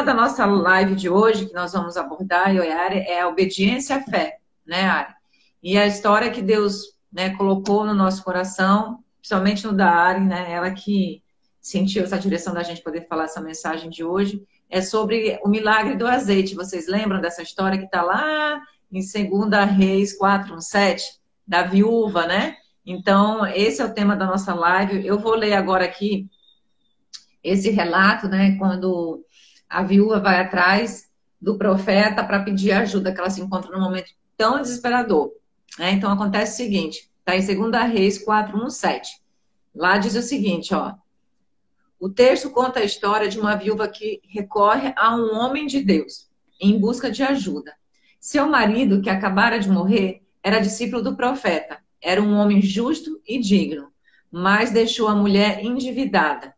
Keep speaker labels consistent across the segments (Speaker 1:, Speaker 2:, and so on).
Speaker 1: tema da nossa live de hoje, que nós vamos abordar, eu e a Ari, é a obediência à fé, né, Ari? E a história que Deus né, colocou no nosso coração, principalmente no da Ari, né, ela que sentiu essa direção da gente poder falar essa mensagem de hoje, é sobre o milagre do azeite. Vocês lembram dessa história que está lá em 2 Reis 4, 1, 7, da viúva, né? Então, esse é o tema da nossa live. Eu vou ler agora aqui esse relato, né? Quando a viúva vai atrás do profeta para pedir ajuda, que ela se encontra num momento tão desesperador. Né? Então, acontece o seguinte: está em 2 Reis 4, 1, 7. Lá diz o seguinte, ó. O texto conta a história de uma viúva que recorre a um homem de Deus em busca de ajuda. Seu marido, que acabara de morrer, era discípulo do profeta. Era um homem justo e digno, mas deixou a mulher endividada.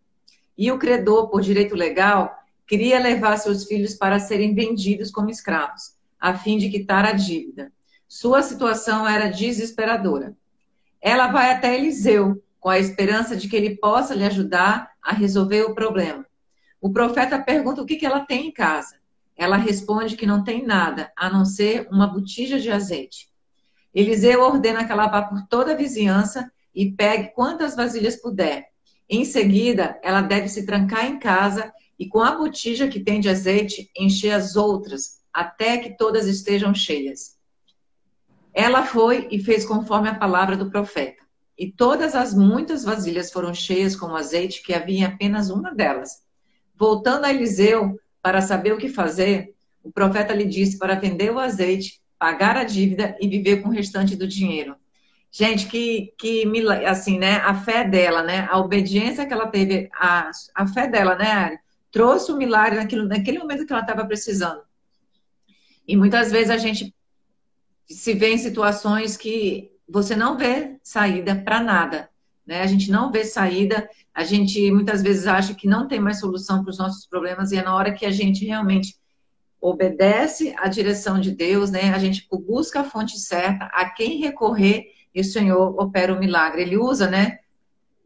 Speaker 1: E o credor, por direito legal, queria levar seus filhos para serem vendidos como escravos, a fim de quitar a dívida. Sua situação era desesperadora. Ela vai até Eliseu, com a esperança de que ele possa lhe ajudar a resolver o problema. O profeta pergunta o que ela tem em casa. Ela responde que não tem nada, a não ser uma botija de azeite. Eliseu ordena que ela vá por toda a vizinhança e pegue quantas vasilhas puder. Em seguida, ela deve se trancar em casa e, com a botija que tem de azeite, encher as outras, até que todas estejam cheias. Ela foi e fez conforme a palavra do profeta. E todas as muitas vasilhas foram cheias com azeite, que havia apenas uma delas. Voltando a Eliseu para saber o que fazer, o profeta lhe disse para vender o azeite pagar a dívida e viver com o restante do dinheiro. Gente, que, que assim, né? A fé dela, né? A obediência que ela teve, a, a fé dela, né, Ari? Trouxe o um milagre naquilo, naquele momento que ela estava precisando. E muitas vezes a gente se vê em situações que você não vê saída para nada, né? A gente não vê saída, a gente muitas vezes acha que não tem mais solução para os nossos problemas e é na hora que a gente realmente obedece à direção de Deus, né? A gente busca a fonte certa, a quem recorrer e o Senhor opera o milagre. Ele usa, né,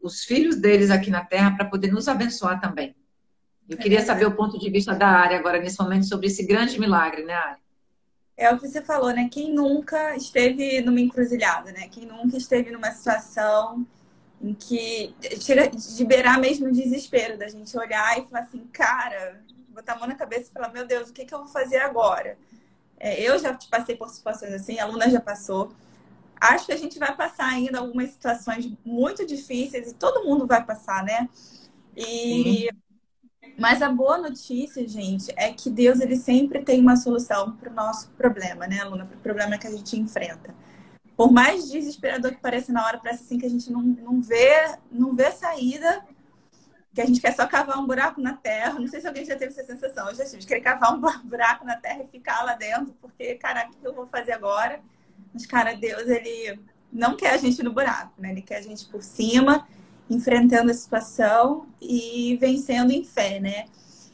Speaker 1: os filhos deles aqui na terra para poder nos abençoar também. Eu queria saber o ponto de vista da área agora nesse momento sobre esse grande milagre, né, Área?
Speaker 2: É o que você falou, né? Quem nunca esteve numa encruzilhada, né? Quem nunca esteve numa situação em que chega de beirar mesmo o desespero da gente olhar e falar assim, cara, botar a mão na cabeça e falar, meu Deus, o que, que eu vou fazer agora? É, eu já passei por situações assim, a aluna já passou. Acho que a gente vai passar ainda algumas situações muito difíceis e todo mundo vai passar, né? E mas a boa notícia, gente, é que Deus ele sempre tem uma solução para o nosso problema, né, aluna? Para o problema que a gente enfrenta. Por mais desesperador que pareça na hora, parece assim que a gente não, não vê não vê saída que a gente quer só cavar um buraco na terra. Não sei se alguém já teve essa sensação. Eu já tive de querer cavar um buraco na terra e ficar lá dentro, porque, cara, o que eu vou fazer agora? Mas, cara, Deus, ele não quer a gente no buraco, né? Ele quer a gente por cima, enfrentando a situação e vencendo em fé, né?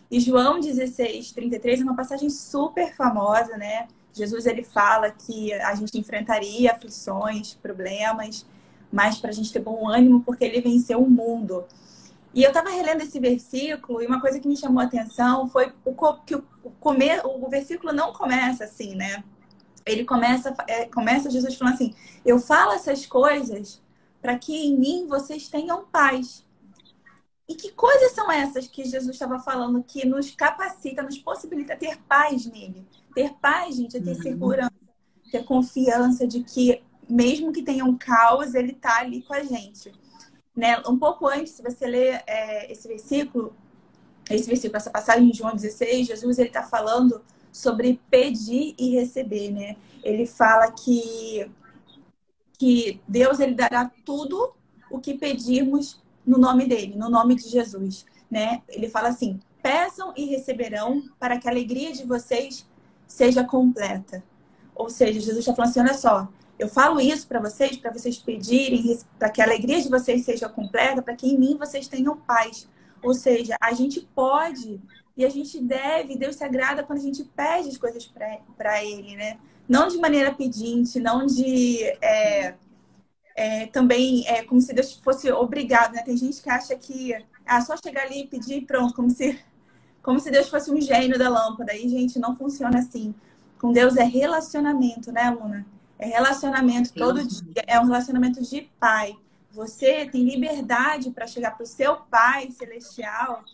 Speaker 2: E João 16, 33 é uma passagem super famosa, né? Jesus ele fala que a gente enfrentaria aflições, problemas, mas para a gente ter bom ânimo, porque ele venceu o mundo. E eu estava relendo esse versículo e uma coisa que me chamou a atenção foi o que o, comer, o versículo não começa assim, né? Ele começa, é, começa Jesus falando assim: Eu falo essas coisas para que em mim vocês tenham paz. E que coisas são essas que Jesus estava falando que nos capacita, nos possibilita ter paz nele? Ter paz, gente, é ter uhum. segurança, ter confiança de que, mesmo que tenha um caos, ele está ali com a gente. Né? Um pouco antes, se você ler é, esse versículo, esse versículo, essa passagem de João 16, Jesus está falando sobre pedir e receber, né? Ele fala que que Deus ele dará tudo o que pedirmos no nome dele, no nome de Jesus, né? Ele fala assim: peçam e receberão para que a alegria de vocês seja completa. Ou seja, Jesus está falando assim: olha só, eu falo isso para vocês, para vocês pedirem, para que a alegria de vocês seja completa, para que em mim vocês tenham paz. Ou seja, a gente pode e a gente deve, Deus se agrada quando a gente pede as coisas para Ele, né? Não de maneira pedinte, não de. É, é, também é como se Deus fosse obrigado, né? Tem gente que acha que ah, só chegar ali e pedir e pronto, como se como se Deus fosse um gênio da lâmpada. E, gente, não funciona assim. Com Deus é relacionamento, né, Luna? É relacionamento todo dia. É um relacionamento de pai. Você tem liberdade para chegar para o seu pai celestial.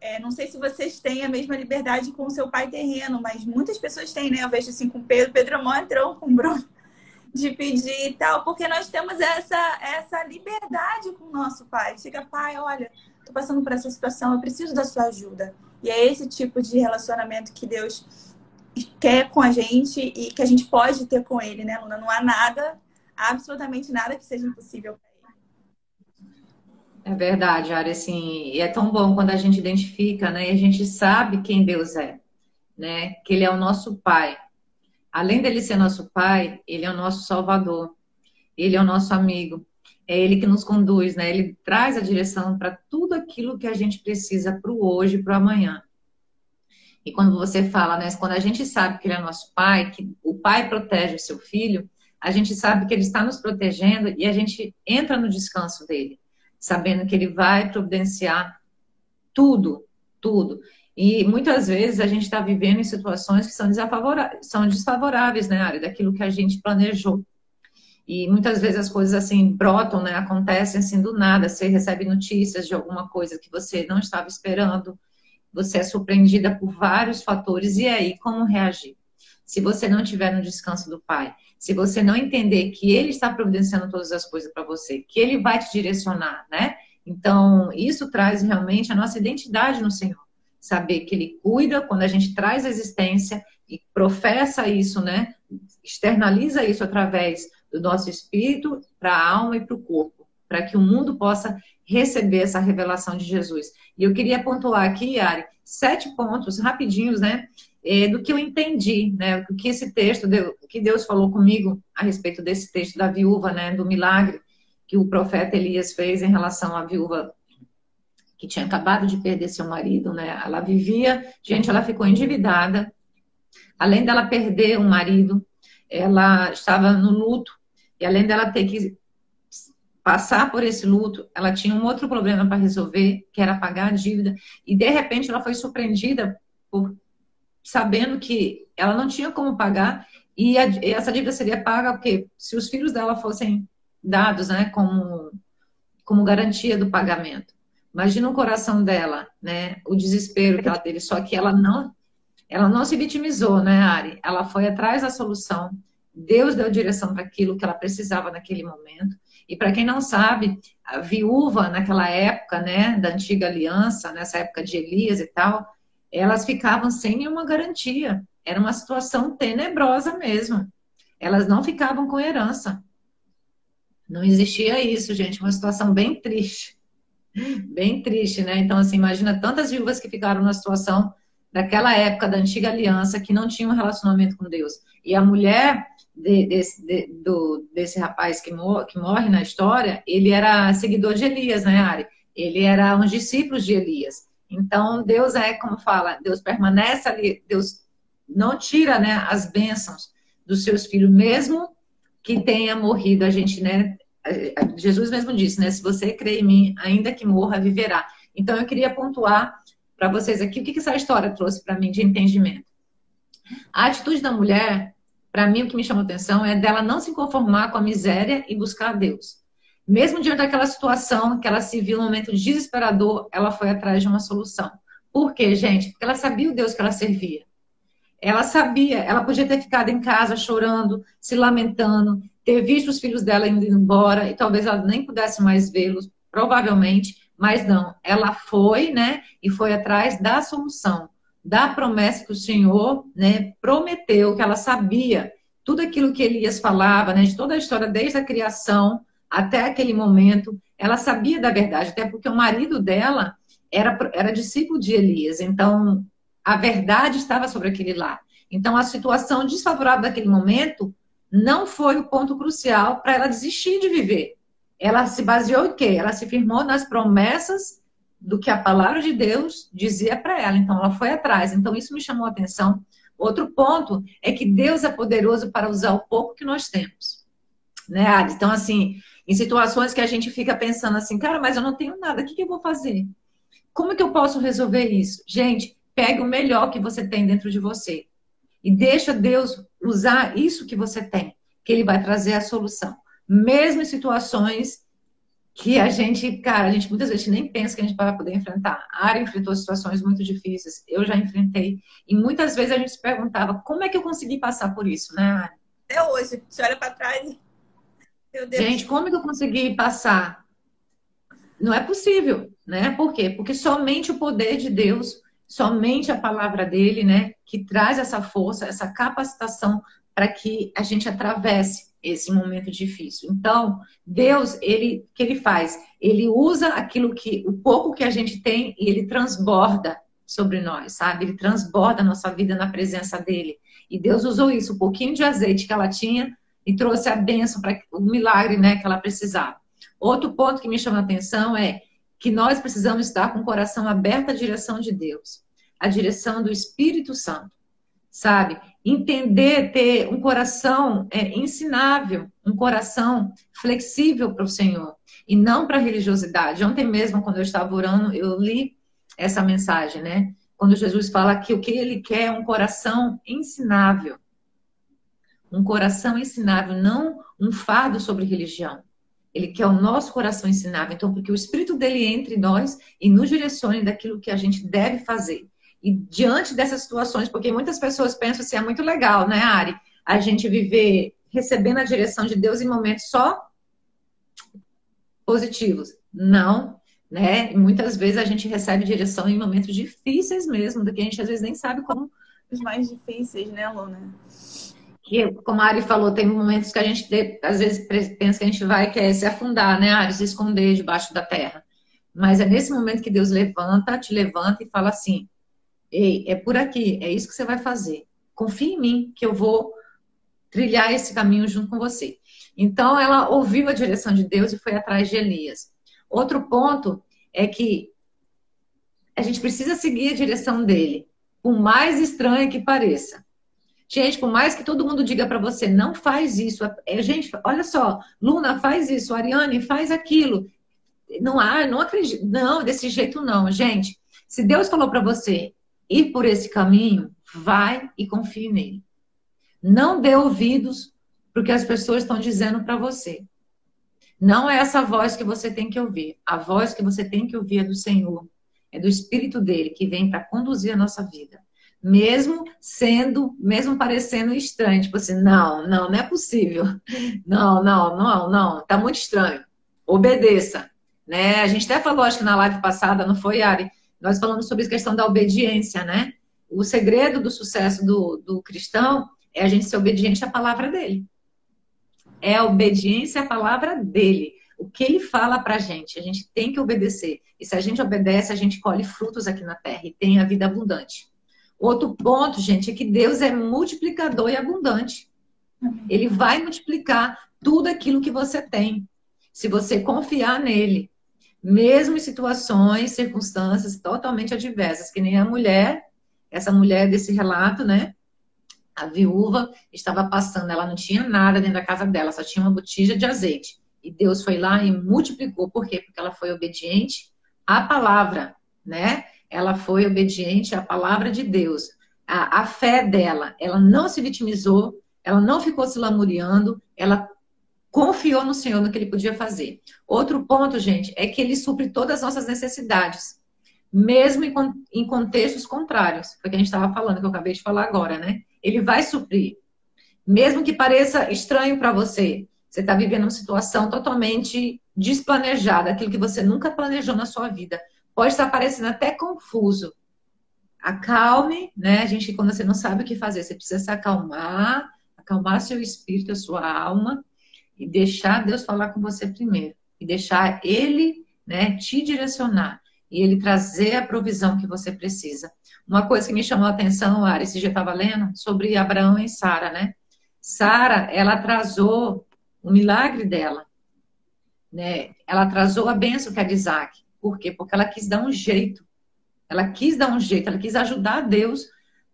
Speaker 2: É, não sei se vocês têm a mesma liberdade com o seu pai terreno, mas muitas pessoas têm, né? Eu vejo assim com Pedro, Pedro é mó com o Bruno de pedir e tal, porque nós temos essa, essa liberdade com o nosso pai. Chega, pai, olha, tô passando por essa situação, eu preciso da sua ajuda. E é esse tipo de relacionamento que Deus quer com a gente e que a gente pode ter com ele, né, Luna? Não há nada, absolutamente nada que seja impossível.
Speaker 1: É verdade, Ari, assim, e é tão bom quando a gente identifica, né, e a gente sabe quem Deus é, né, que ele é o nosso pai. Além dele ser nosso pai, ele é o nosso salvador. Ele é o nosso amigo. É ele que nos conduz, né? Ele traz a direção para tudo aquilo que a gente precisa para o hoje e para o amanhã. E quando você fala, né, quando a gente sabe que ele é nosso pai, que o pai protege o seu filho, a gente sabe que ele está nos protegendo e a gente entra no descanso dele, sabendo que ele vai providenciar tudo, tudo. E muitas vezes a gente está vivendo em situações que são, são desfavoráveis, né, área daquilo que a gente planejou. E muitas vezes as coisas assim brotam, né, acontecem assim do nada. Você recebe notícias de alguma coisa que você não estava esperando, você é surpreendida por vários fatores, e aí, como reagir? Se você não estiver no descanso do Pai, se você não entender que Ele está providenciando todas as coisas para você, que Ele vai te direcionar, né? Então, isso traz realmente a nossa identidade no Senhor. Saber que Ele cuida quando a gente traz a existência e professa isso, né? Externaliza isso através do nosso espírito para a alma e para o corpo, para que o mundo possa receber essa revelação de Jesus. E eu queria pontuar aqui, Ari, sete pontos rapidinhos, né? É, do que eu entendi, né? O que esse texto, deu, que Deus falou comigo a respeito desse texto da viúva, né? Do milagre que o profeta Elias fez em relação à viúva que tinha acabado de perder seu marido, né? Ela vivia, gente, ela ficou endividada. Além dela perder o marido, ela estava no luto. E além dela ter que passar por esse luto, ela tinha um outro problema para resolver, que era pagar a dívida, e de repente ela foi surpreendida por sabendo que ela não tinha como pagar e, a, e essa dívida seria paga porque se os filhos dela fossem dados, né, como como garantia do pagamento. Imagina o coração dela, né, o desespero que ela teve, só que ela não ela não se vitimizou, né, Ari? Ela foi atrás da solução. Deus deu direção para aquilo que ela precisava naquele momento. E para quem não sabe, a viúva naquela época, né, da antiga aliança, nessa época de Elias e tal, elas ficavam sem nenhuma garantia. Era uma situação tenebrosa mesmo. Elas não ficavam com herança. Não existia isso, gente, uma situação bem triste. Bem triste, né? Então, assim, imagina tantas viúvas que ficaram na situação daquela época da antiga aliança que não tinham um relacionamento com Deus. E a mulher de, desse, de, do, desse rapaz que, mor que morre na história, ele era seguidor de Elias, né, Ari? Ele era um discípulo de Elias. Então, Deus é, como fala, Deus permanece ali, Deus não tira né, as bênçãos dos seus filhos, mesmo que tenha morrido. A gente, né? Jesus mesmo disse, né? Se você crê em mim, ainda que morra, viverá. Então, eu queria pontuar para vocês aqui o que, que essa história trouxe para mim de entendimento. A atitude da mulher para mim, o que me chamou atenção é dela não se conformar com a miséria e buscar a Deus. Mesmo diante daquela situação que ela se viu num momento desesperador, ela foi atrás de uma solução. Por quê, gente? Porque ela sabia o Deus que ela servia. Ela sabia, ela podia ter ficado em casa chorando, se lamentando, ter visto os filhos dela indo embora e talvez ela nem pudesse mais vê-los, provavelmente, mas não. Ela foi, né, e foi atrás da solução da promessa que o Senhor né, prometeu, que ela sabia tudo aquilo que Elias falava, né, de toda a história, desde a criação até aquele momento, ela sabia da verdade, até porque o marido dela era, era discípulo de Elias, então a verdade estava sobre aquele lar. Então a situação desfavorável daquele momento não foi o ponto crucial para ela desistir de viver. Ela se baseou em quê? Ela se firmou nas promessas do que a palavra de Deus dizia para ela. Então, ela foi atrás. Então, isso me chamou a atenção. Outro ponto é que Deus é poderoso para usar o pouco que nós temos. Né, Ari? Então, assim, em situações que a gente fica pensando assim, cara, mas eu não tenho nada, o que, que eu vou fazer? Como que eu posso resolver isso? Gente, pegue o melhor que você tem dentro de você. E deixa Deus usar isso que você tem, que Ele vai trazer a solução. Mesmo em situações que a gente, cara, a gente muitas vezes nem pensa que a gente vai poder enfrentar. A área enfrentou situações muito difíceis, eu já enfrentei. E muitas vezes a gente se perguntava, como é que eu consegui passar por isso, né, Ari?
Speaker 2: Até hoje, você olha para trás.
Speaker 1: Gente, como que eu consegui passar? Não é possível, né? Por quê? Porque somente o poder de Deus, somente a palavra dele, né, que traz essa força, essa capacitação para que a gente atravesse esse momento difícil. Então, Deus, ele que ele faz? Ele usa aquilo que o pouco que a gente tem e ele transborda sobre nós, sabe? Ele transborda a nossa vida na presença dele. E Deus usou isso, um pouquinho de azeite que ela tinha e trouxe a bênção para o milagre, né, que ela precisava. Outro ponto que me chama a atenção é que nós precisamos estar com o coração aberto à direção de Deus, à direção do Espírito Santo, sabe? entender, ter um coração é, ensinável, um coração flexível para o Senhor e não para a religiosidade. Ontem mesmo, quando eu estava orando, eu li essa mensagem, né? Quando Jesus fala que o que ele quer é um coração ensinável. Um coração ensinável, não um fardo sobre religião. Ele quer o nosso coração ensinável. Então, porque o Espírito dele entre nós e nos direcione daquilo que a gente deve fazer. E diante dessas situações, porque muitas pessoas pensam assim, é muito legal, né, Ari? A gente viver recebendo a direção de Deus em momentos só positivos. Não, né? Muitas vezes a gente recebe direção em momentos difíceis mesmo, do que a gente às vezes nem sabe como.
Speaker 2: Os mais difíceis, né, Luna?
Speaker 1: Que, como a Ari falou, tem momentos que a gente às vezes pensa que a gente vai quer se afundar, né, Ari? Se esconder debaixo da terra. Mas é nesse momento que Deus levanta, te levanta e fala assim: Ei, é por aqui, é isso que você vai fazer. Confie em mim, que eu vou trilhar esse caminho junto com você. Então, ela ouviu a direção de Deus e foi atrás de Elias. Outro ponto é que a gente precisa seguir a direção dele, por mais estranho que pareça. Gente, por mais que todo mundo diga para você, não faz isso. É, gente, olha só, Luna faz isso, Ariane faz aquilo. Não há, não acredito. Não, desse jeito não, gente. Se Deus falou para você, ir por esse caminho, vai e confie nele. Não dê ouvidos para que as pessoas estão dizendo para você. Não é essa voz que você tem que ouvir. A voz que você tem que ouvir é do Senhor, é do Espírito dele que vem para conduzir a nossa vida. Mesmo sendo, mesmo parecendo estranho, tipo assim, não, não, não é possível. Não, não, não, não, tá muito estranho. Obedeça, né? A gente até falou, acho que na live passada, não foi, Ari? Nós falamos sobre a questão da obediência, né? O segredo do sucesso do, do cristão é a gente ser obediente à palavra dele. É a obediência à palavra dele. O que ele fala pra gente, a gente tem que obedecer. E se a gente obedece, a gente colhe frutos aqui na terra e tem a vida abundante. Outro ponto, gente, é que Deus é multiplicador e abundante. Ele vai multiplicar tudo aquilo que você tem. Se você confiar nele mesmo em situações, circunstâncias totalmente adversas, que nem a mulher, essa mulher desse relato, né? A viúva estava passando, ela não tinha nada dentro da casa dela, só tinha uma botija de azeite. E Deus foi lá e multiplicou. Por quê? Porque ela foi obediente à palavra, né? Ela foi obediente à palavra de Deus. A, a fé dela, ela não se vitimizou, ela não ficou se lamuriando, ela confiou no Senhor no que ele podia fazer. Outro ponto, gente, é que ele supre todas as nossas necessidades, mesmo em contextos contrários. Foi o que a gente estava falando, que eu acabei de falar agora, né? Ele vai suprir. Mesmo que pareça estranho para você, você está vivendo uma situação totalmente desplanejada, aquilo que você nunca planejou na sua vida. Pode estar parecendo até confuso. Acalme, né? A gente, quando você não sabe o que fazer, você precisa se acalmar, acalmar seu espírito, a sua alma, e deixar Deus falar com você primeiro e deixar Ele, né, te direcionar e Ele trazer a provisão que você precisa. Uma coisa que me chamou a atenção, Ari, esse dia eu estava lendo sobre Abraão e Sara, né? Sara, ela atrasou o milagre dela, né? Ela atrasou a bênção que era de Isaac. Por quê? Porque ela quis dar um jeito. Ela quis dar um jeito, ela quis ajudar Deus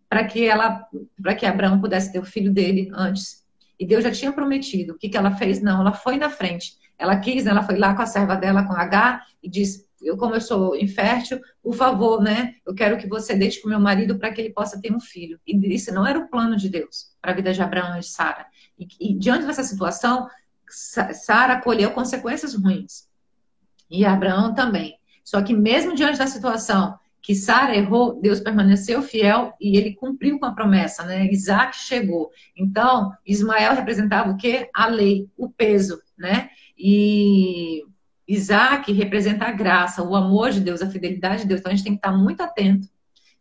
Speaker 1: para que ela, para que Abraão pudesse ter o filho dele antes. E Deus já tinha prometido. O que, que ela fez? Não, ela foi na frente. Ela quis, ela foi lá com a serva dela, com H, e diz: eu como eu sou infértil, por favor, né? Eu quero que você deixe com meu marido para que ele possa ter um filho. E isso não era o plano de Deus para a vida de Abraão e de Sara. E, e diante dessa situação, Sara colheu consequências ruins. E Abraão também. Só que mesmo diante da situação que Sara errou, Deus permaneceu fiel e ele cumpriu com a promessa, né? Isaac chegou. Então, Ismael representava o quê? A lei, o peso, né? E Isaac representa a graça, o amor de Deus, a fidelidade de Deus. Então, a gente tem que estar muito atento.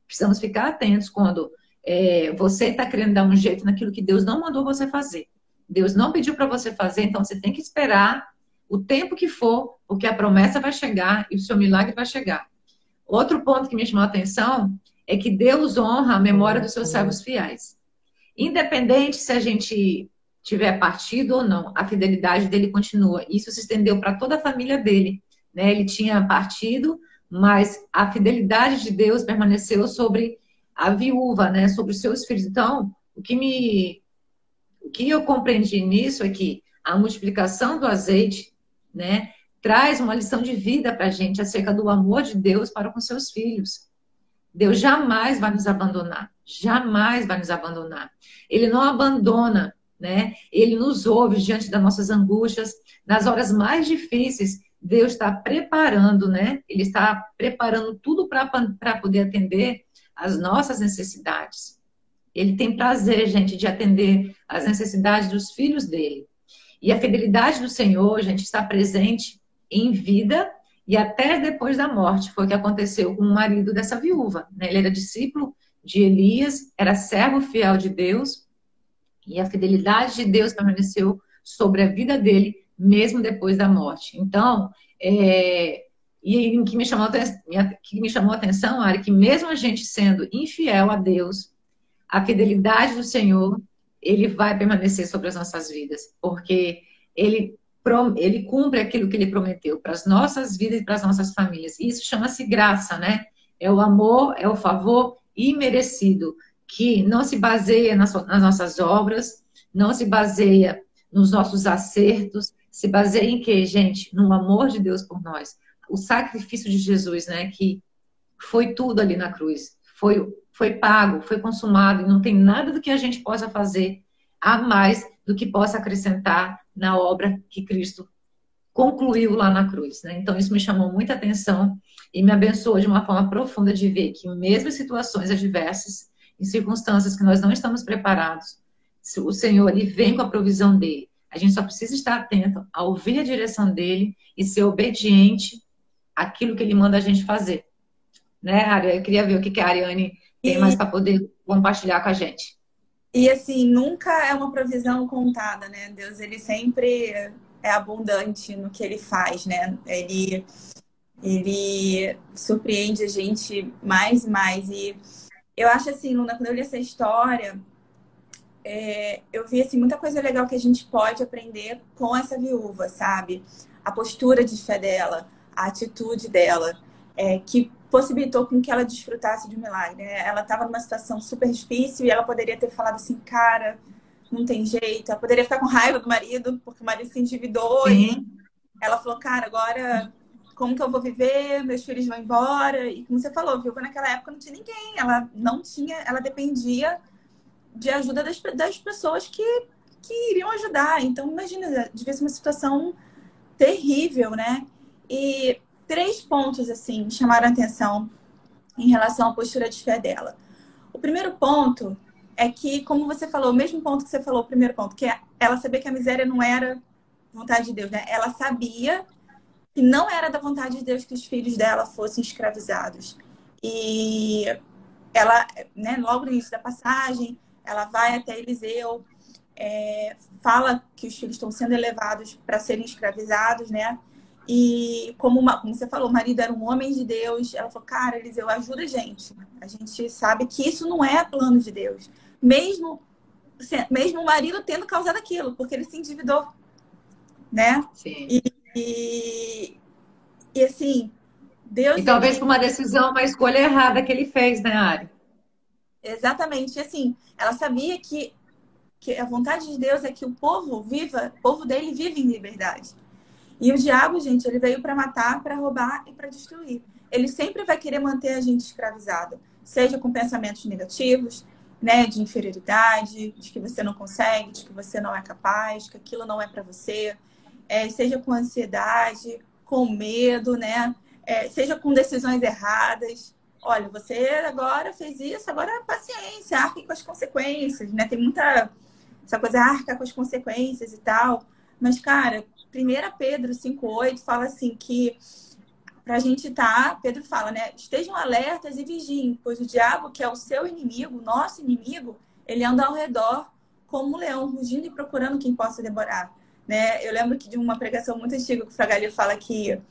Speaker 1: Precisamos ficar atentos quando é, você está querendo dar um jeito naquilo que Deus não mandou você fazer. Deus não pediu para você fazer, então você tem que esperar o tempo que for, porque a promessa vai chegar e o seu milagre vai chegar. Outro ponto que me chamou a atenção é que Deus honra a memória dos seus servos fiéis. Independente se a gente tiver partido ou não, a fidelidade dele continua. Isso se estendeu para toda a família dele. Né? Ele tinha partido, mas a fidelidade de Deus permaneceu sobre a viúva, né? sobre os seus filhos. Então, o que me o que eu compreendi nisso é que a multiplicação do azeite, né, traz uma lição de vida para a gente acerca do amor de Deus para com seus filhos. Deus jamais vai nos abandonar, jamais vai nos abandonar. Ele não abandona, né? Ele nos ouve diante das nossas angústias, nas horas mais difíceis. Deus está preparando, né? Ele está preparando tudo para poder atender as nossas necessidades. Ele tem prazer, gente, de atender as necessidades dos filhos dele. E a fidelidade do Senhor, gente, está presente em vida e até depois da morte. Foi o que aconteceu com o marido dessa viúva. Né? Ele era discípulo de Elias, era servo fiel de Deus e a fidelidade de Deus permaneceu sobre a vida dele mesmo depois da morte. Então, é, e o que me chamou, que me chamou a atenção, Ari, que mesmo a gente sendo infiel a Deus, a fidelidade do Senhor, ele vai permanecer sobre as nossas vidas, porque ele ele cumpre aquilo que ele prometeu para as nossas vidas e para as nossas famílias. Isso chama-se graça, né? É o amor, é o favor imerecido, que não se baseia nas, nas nossas obras, não se baseia nos nossos acertos, se baseia em quê, gente? No amor de Deus por nós. O sacrifício de Jesus, né? Que foi tudo ali na cruz. Foi, foi pago, foi consumado, e não tem nada do que a gente possa fazer a mais do que possa acrescentar na obra que Cristo concluiu lá na cruz. Né? Então, isso me chamou muita atenção e me abençoou de uma forma profunda de ver que, mesmo em situações adversas, em circunstâncias que nós não estamos preparados, o Senhor ele vem com a provisão dele. A gente só precisa estar atento a ouvir a direção dele e ser obediente àquilo que ele manda a gente fazer. Né, Ari? Eu queria ver o que a Ariane tem mais para poder compartilhar com a gente.
Speaker 2: E assim, nunca é uma provisão contada, né? Deus, ele sempre é abundante no que ele faz, né? Ele, ele surpreende a gente mais e mais. E eu acho assim, Luna, quando eu li essa história, é, eu vi assim, muita coisa legal que a gente pode aprender com essa viúva, sabe? A postura de fé dela, a atitude dela, é, que possibilitou com que ela desfrutasse de um milagre. Né? Ela estava numa situação super difícil e ela poderia ter falado assim, cara, não tem jeito. Ela poderia ficar com raiva do marido, porque o marido se endividou. E ela falou, cara, agora como que eu vou viver? Meus filhos vão embora. E como você falou, viu? Naquela época não tinha ninguém. Ela não tinha, ela dependia de ajuda das, das pessoas que, que iriam ajudar. Então, imagina, devia ser uma situação terrível, né? E três pontos assim me chamaram a atenção em relação à postura de fé dela. O primeiro ponto é que, como você falou, o mesmo ponto que você falou, o primeiro ponto, que é ela sabia que a miséria não era vontade de Deus, né? Ela sabia que não era da vontade de Deus que os filhos dela fossem escravizados. E ela, né, logo no início da passagem, ela vai até Eliseu, é, fala que os filhos estão sendo elevados para serem escravizados, né? E como, uma, como você falou, o marido era um homem de Deus, ela falou, cara, Eliseu, ajuda a gente. A gente sabe que isso não é plano de Deus. Mesmo, mesmo o marido tendo causado aquilo, porque ele se endividou. Né?
Speaker 1: Sim.
Speaker 2: E, e, e assim, Deus.
Speaker 1: E talvez por uma decisão, uma escolha errada que ele fez, né, Ari?
Speaker 2: Exatamente. E assim, ela sabia que, que a vontade de Deus é que o povo viva, o povo dele vive em liberdade. E o diabo, gente, ele veio para matar, para roubar e para destruir. Ele sempre vai querer manter a gente escravizado, seja com pensamentos negativos, né, de inferioridade, de que você não consegue, de que você não é capaz, que aquilo não é para você, é, seja com ansiedade, com medo, né, é, seja com decisões erradas. Olha, você agora fez isso, agora paciência, arque com as consequências, né? Tem muita essa coisa arca com as consequências e tal. Mas, cara, 1 Pedro 5,8 fala assim que para a gente estar, tá, Pedro fala, né? Estejam alertas e vigiem, pois o diabo, que é o seu inimigo, nosso inimigo, ele anda ao redor como um leão, rugindo e procurando quem possa devorar. Né? Eu lembro que de uma pregação muito antiga que o Fragalho fala que,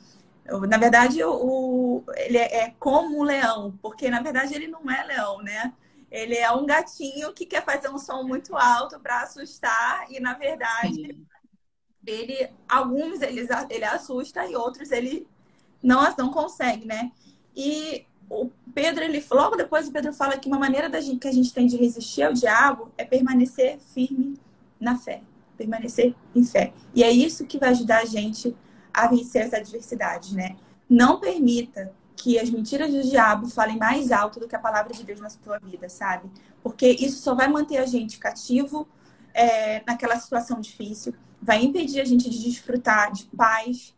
Speaker 2: na verdade, o, ele é, é como um leão, porque na verdade ele não é leão, né? Ele é um gatinho que quer fazer um som muito alto para assustar e na verdade. Ele alguns ele, ele assusta e outros ele não, não consegue, né? E o Pedro, ele logo depois o Pedro fala que uma maneira da gente, que a gente tem de resistir ao diabo é permanecer firme na fé, permanecer em fé. E é isso que vai ajudar a gente a vencer as adversidades, né? Não permita que as mentiras do diabo falem mais alto do que a palavra de Deus na sua vida, sabe? Porque isso só vai manter a gente cativo é, naquela situação difícil, vai impedir a gente de desfrutar de paz,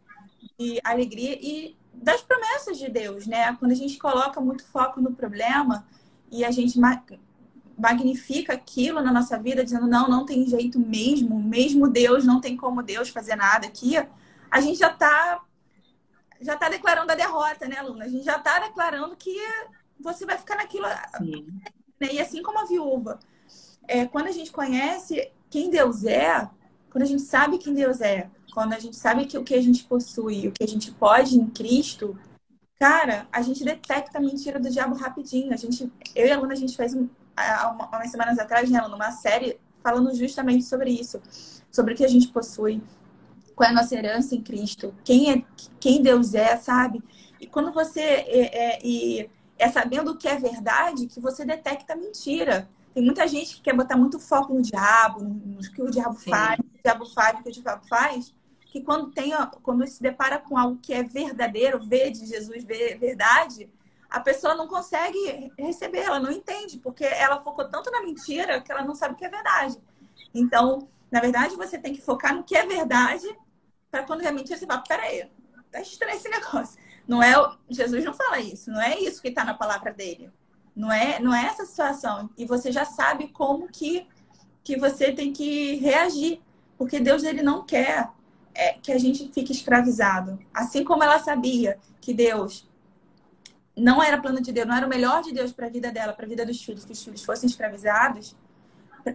Speaker 2: de alegria e das promessas de Deus, né? Quando a gente coloca muito foco no problema e a gente magnifica aquilo na nossa vida, dizendo não, não tem jeito mesmo, mesmo Deus, não tem como Deus fazer nada aqui, a gente já está já tá declarando a derrota, né, Luna? A gente já está declarando que você vai ficar naquilo. Né? E assim como a viúva, é, quando a gente conhece quem Deus é, quando a gente sabe quem Deus é, quando a gente sabe que o que a gente possui, o que a gente pode em Cristo, cara, a gente detecta a mentira do diabo rapidinho. A gente, eu e a Luna, a gente fez um, uma, umas semanas atrás, né, uma série falando justamente sobre isso, sobre o que a gente possui, qual é a nossa herança em Cristo, quem é, quem Deus é, sabe? E quando você é, é, é sabendo o que é verdade, que você detecta a mentira. Tem muita gente que quer botar muito foco no diabo, no que o diabo Sim. faz, o diabo faz, o que o diabo faz, que quando tem, quando se depara com algo que é verdadeiro, vê de Jesus, vê verdade, a pessoa não consegue receber, ela não entende, porque ela focou tanto na mentira que ela não sabe o que é verdade. Então, na verdade, você tem que focar no que é verdade, para quando é mentira, você fala, peraí, tá estranho esse negócio. Não é, Jesus não fala isso, não é isso que está na palavra dele. Não é, não é essa situação. E você já sabe como que, que você tem que reagir. Porque Deus ele não quer é, que a gente fique escravizado. Assim como ela sabia que Deus não era plano de Deus, não era o melhor de Deus para a vida dela, para a vida dos filhos, que os filhos fossem escravizados,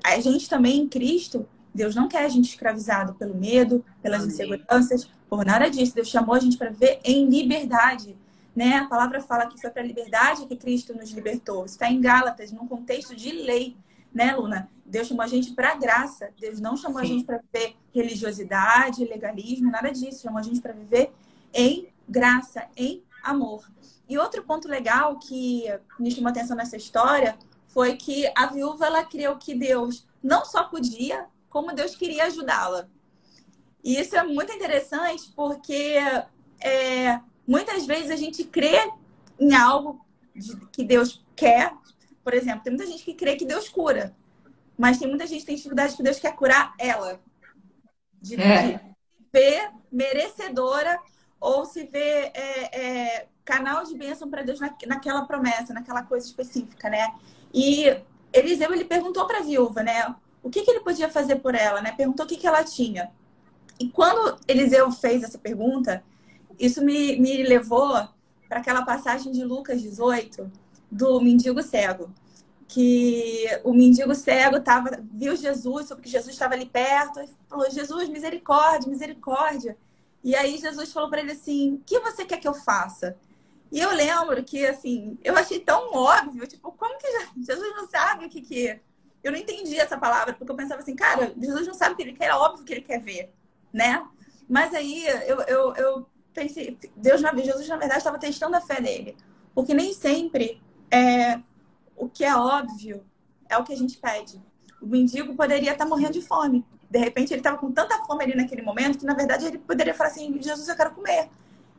Speaker 2: a gente também em Cristo, Deus não quer a gente escravizado pelo medo, pelas Amém. inseguranças, por nada disso. Deus chamou a gente para viver em liberdade. Né? A palavra fala que foi para a liberdade que Cristo nos libertou. Está em Gálatas, num contexto de lei né, Luna? Deus chamou a gente para graça. Deus não chamou Sim. a gente para viver religiosidade, legalismo, nada disso. Chamou a gente para viver em graça, em amor. E outro ponto legal que me chamou atenção nessa história foi que a viúva ela creu que Deus não só podia, como Deus queria ajudá-la. E isso é muito interessante porque é, muitas vezes a gente crê em algo que Deus quer, por exemplo, tem muita gente que crê que Deus cura, mas tem muita gente que tem dificuldade que Deus quer curar ela. De, é. de ver merecedora ou se vê é, é, canal de bênção para Deus na, naquela promessa, naquela coisa específica, né? E Eliseu, ele perguntou para a viúva, né? O que, que ele podia fazer por ela, né? Perguntou o que, que ela tinha. E quando Eliseu fez essa pergunta, isso me, me levou para aquela passagem de Lucas 18, do mendigo cego. Que o mendigo cego tava, viu Jesus, porque Jesus estava ali perto, e falou: Jesus, misericórdia, misericórdia. E aí Jesus falou para ele assim: O que você quer que eu faça? E eu lembro que, assim, eu achei tão óbvio, tipo, como que Jesus não sabe o que que. Eu não entendi essa palavra, porque eu pensava assim, cara, Jesus não sabe o que ele quer, é óbvio que ele quer ver, né? Mas aí eu, eu, eu Deus, Jesus, na verdade, estava testando a fé dele. Porque nem sempre é, o que é óbvio é o que a gente pede. O mendigo poderia estar morrendo de fome. De repente ele estava com tanta fome ali naquele momento que na verdade ele poderia falar assim: Jesus, eu quero comer.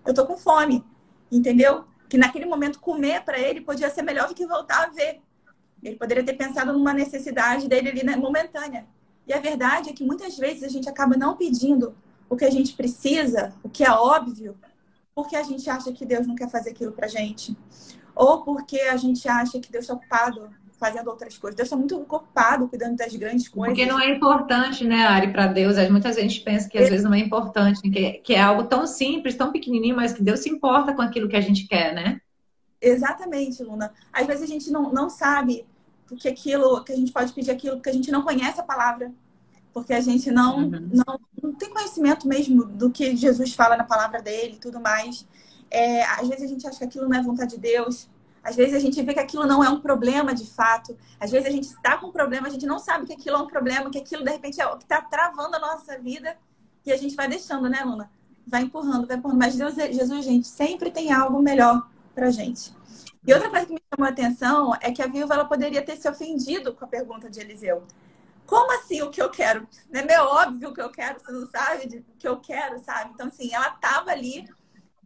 Speaker 2: Eu tô com fome. Entendeu? Que naquele momento comer para ele podia ser melhor do que voltar a ver. Ele poderia ter pensado numa necessidade dele ali né, momentânea. E a verdade é que muitas vezes a gente acaba não pedindo o que a gente precisa, o que é óbvio, porque a gente acha que Deus não quer fazer aquilo pra gente. Ou porque a gente acha que Deus está ocupado fazendo outras coisas. Deus está muito ocupado cuidando das grandes coisas.
Speaker 1: Porque não é importante, né, Ari, para Deus. Muitas vezes a gente pensa que às vezes não é importante, que, que é algo tão simples, tão pequenininho, mas que Deus se importa com aquilo que a gente quer, né?
Speaker 2: Exatamente, Luna. Às vezes a gente não, não sabe que aquilo, que a gente pode pedir aquilo, porque a gente não conhece a palavra. Porque a gente não, uhum. não, não tem conhecimento mesmo do que Jesus fala na palavra dele e tudo mais. É, às vezes a gente acha que aquilo não é vontade de Deus. Às vezes a gente vê que aquilo não é um problema de fato. Às vezes a gente está com um problema, a gente não sabe que aquilo é um problema, que aquilo de repente é o que está travando a nossa vida e a gente vai deixando, né, Luna? Vai empurrando, vai empurrando. Mas Deus, Jesus, gente, sempre tem algo melhor pra gente. E outra coisa que me chamou a atenção é que a viúva ela poderia ter se ofendido com a pergunta de Eliseu. Como assim o que eu quero? Não é meio óbvio o que eu quero, você não sabe o que eu quero, sabe? Então, assim, ela estava ali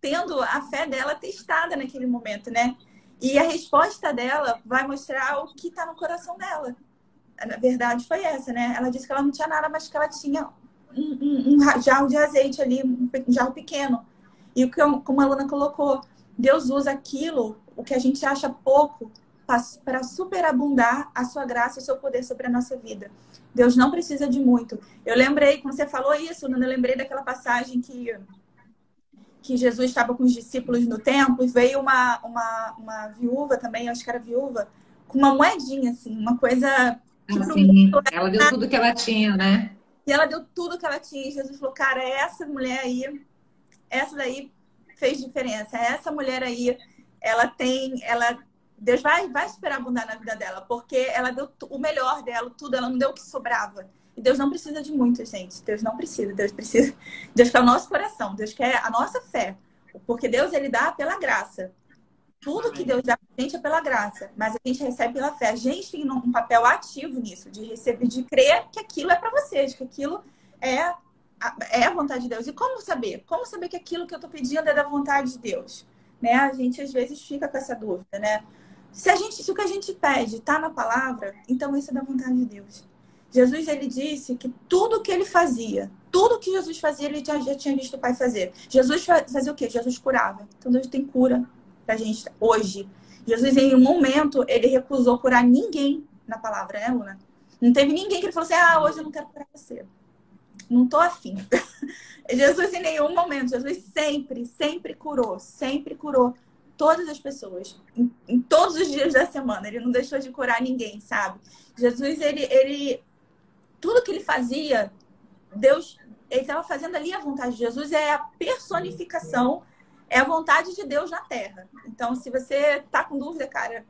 Speaker 2: tendo a fé dela testada naquele momento, né? E a resposta dela vai mostrar o que está no coração dela. A verdade foi essa, né? Ela disse que ela não tinha nada, mas que ela tinha um, um, um jarro de azeite ali, um jarro pequeno. E o que, como a aluna colocou, Deus usa aquilo, o que a gente acha pouco, para superabundar a sua graça e o seu poder sobre a nossa vida. Deus não precisa de muito. Eu lembrei, quando você falou isso, eu lembrei daquela passagem que, que Jesus estava com os discípulos no templo e veio uma, uma, uma viúva também, acho que era viúva, com uma moedinha, assim, uma coisa.
Speaker 1: Assim, ela deu tudo que ela tinha, né?
Speaker 2: E ela deu tudo que ela tinha. E Jesus falou, cara, essa mulher aí, essa daí fez diferença. Essa mulher aí, ela tem, ela Deus vai, vai abundar na vida dela, porque ela deu o melhor dela, tudo, ela não deu o que sobrava. E Deus não precisa de muito, gente. Deus não precisa. Deus precisa. Deus quer o nosso coração. Deus quer a nossa fé. Porque Deus, ele dá pela graça. Tudo que Deus dá pra gente é pela graça. Mas a gente recebe pela fé. A gente tem um papel ativo nisso, de receber, de crer que aquilo é para vocês, que aquilo é é a vontade de Deus. E como saber? Como saber que aquilo que eu estou pedindo é da vontade de Deus? Né? A gente às vezes fica com essa dúvida, né? Se, a gente, se o que a gente pede está na palavra, então isso é da vontade de Deus. Jesus ele disse que tudo que ele fazia, tudo que Jesus fazia, ele já, já tinha visto o Pai fazer. Jesus fazia o quê? Jesus curava. Então Deus tem cura pra gente hoje. Jesus, em um momento, ele recusou curar ninguém na palavra, né, Luna? Não teve ninguém que ele falou assim: ah, hoje eu não quero curar você não tô afim. Jesus em nenhum momento, Jesus sempre, sempre curou, sempre curou todas as pessoas, em, em, todos os dias da semana. Ele não deixou de curar ninguém, sabe? Jesus, ele, ele tudo que ele fazia, Deus, ele estava fazendo ali a vontade de Jesus, é a personificação, é a vontade de Deus na terra. Então, se você tá com dúvida, cara,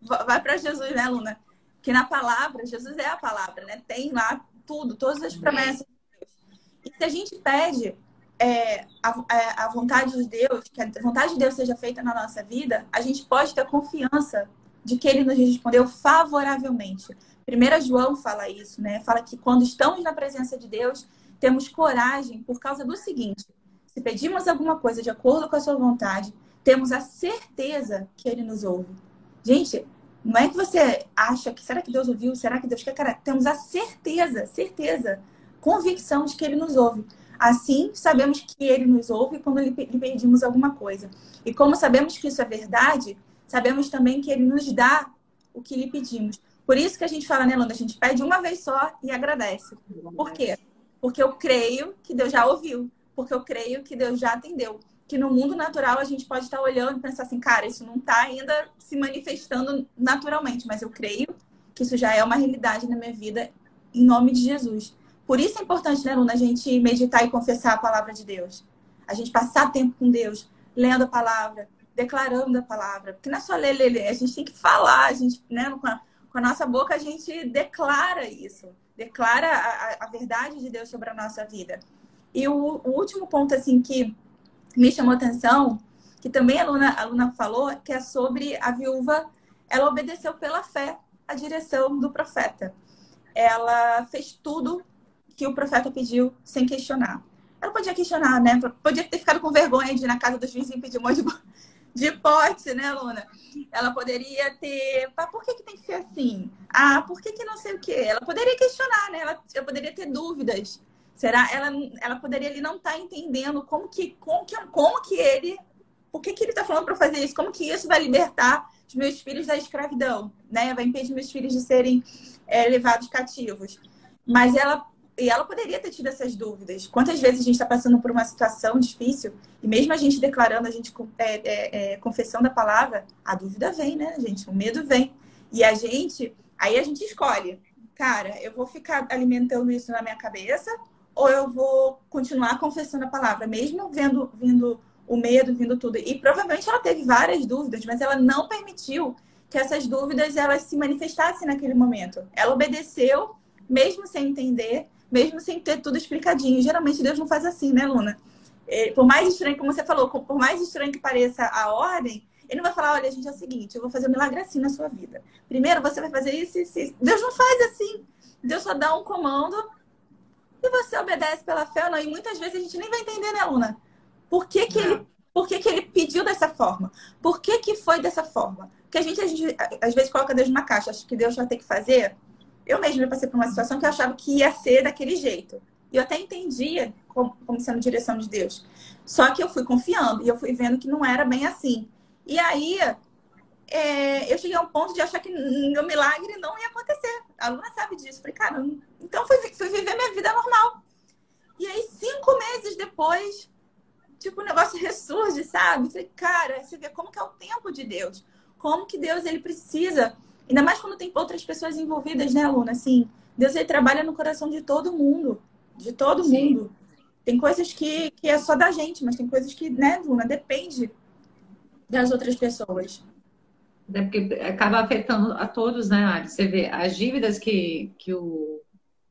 Speaker 2: vai para Jesus, né, Luna? Que na palavra, Jesus é a palavra, né? Tem lá tudo, todas as promessas e se a gente pede é, a, é, a, vontade de Deus, que a vontade de Deus seja feita na nossa vida, a gente pode ter confiança de que Ele nos respondeu favoravelmente. 1 João fala isso, né? Fala que quando estamos na presença de Deus, temos coragem por causa do seguinte: se pedimos alguma coisa de acordo com a sua vontade, temos a certeza que Ele nos ouve. Gente, não é que você acha que será que Deus ouviu? Será que Deus quer? Cara, temos a certeza, certeza convicção de que ele nos ouve. Assim, sabemos que ele nos ouve quando lhe pedimos alguma coisa. E como sabemos que isso é verdade, sabemos também que ele nos dá o que lhe pedimos. Por isso que a gente fala, né, Landa? A gente pede uma vez só e agradece. Por quê? Porque eu creio que Deus já ouviu. Porque eu creio que Deus já atendeu. Que no mundo natural a gente pode estar olhando e pensar assim, cara, isso não está ainda se manifestando naturalmente, mas eu creio que isso já é uma realidade na minha vida, em nome de Jesus. Por isso é importante, né, Luna, a gente meditar e confessar a palavra de Deus. A gente passar tempo com Deus, lendo a palavra, declarando a palavra. Porque não é só ler, ler, ler. A gente tem que falar, a gente, né, com a, com a nossa boca a gente declara isso. Declara a, a, verdade de Deus sobre a nossa vida. E o, o último ponto, assim, que me chamou atenção, que também a Luna, a Luna falou, que é sobre a viúva, ela obedeceu pela fé a direção do profeta. Ela fez tudo que o profeta pediu sem questionar. Ela podia questionar, né? Podia ter ficado com vergonha de ir na casa dos vizinhos e pedir um monte de, de pote, né, Luna? Ela poderia ter. Ah, por que, que tem que ser assim? Ah, por que, que não sei o quê? Ela poderia questionar, né? Ela, ela poderia ter dúvidas. Será? Ela, ela poderia ali não estar tá entendendo como que, como que, como que ele. Por que, que ele está falando para fazer isso? Como que isso vai libertar os meus filhos da escravidão, né? Vai impedir meus filhos de serem é, levados cativos. Mas ela e ela poderia ter tido essas dúvidas. Quantas vezes a gente está passando por uma situação difícil e mesmo a gente declarando, a gente é, é, é, confessando a palavra, a dúvida vem, né, gente? O medo vem. E a gente, aí a gente escolhe, cara, eu vou ficar alimentando isso na minha cabeça ou eu vou continuar confessando a palavra, mesmo vendo, vindo o medo, vindo tudo. E provavelmente ela teve várias dúvidas, mas ela não permitiu que essas dúvidas elas se manifestassem naquele momento. Ela obedeceu, mesmo sem entender, mesmo sem ter tudo explicadinho. Geralmente Deus não faz assim, né, Luna? É, por mais estranho, como você falou, por mais estranho que pareça a ordem, ele não vai falar, olha, gente, é o seguinte, eu vou fazer um milagre assim na sua vida. Primeiro você vai fazer isso, isso, isso. Deus não faz assim. Deus só dá um comando e você obedece pela fé ou não. E muitas vezes a gente nem vai entender, né, Luna? Por que, que ele por que, que ele pediu dessa forma? Por que, que foi dessa forma? Porque a gente, a gente, às vezes, coloca Deus numa caixa, acha que Deus vai ter que fazer eu mesma passei por uma situação que eu achava que ia ser daquele jeito. E eu até entendia como, como sendo direção de Deus. Só que eu fui confiando e eu fui vendo que não era bem assim. E aí é, eu cheguei a um ponto de achar que meu milagre não ia acontecer. A aluna sabe disso. Falei, cara, então fui, fui viver minha vida normal. E aí, cinco meses depois, tipo, o negócio ressurge, sabe? Falei, cara, você vê como que é o tempo de Deus. Como que Deus, ele precisa Ainda mais quando tem outras pessoas envolvidas, né, aluna? Assim, Deus ele trabalha no coração de todo mundo. De todo Sim. mundo. Tem coisas que, que é só da gente, mas tem coisas que, né, Luna, depende das outras pessoas.
Speaker 1: É porque acaba afetando a todos, né, Ari? Você vê, as dívidas que, que o,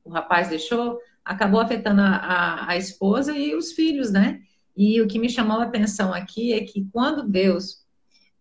Speaker 1: o rapaz deixou acabou afetando a, a, a esposa e os filhos, né? E o que me chamou a atenção aqui é que quando Deus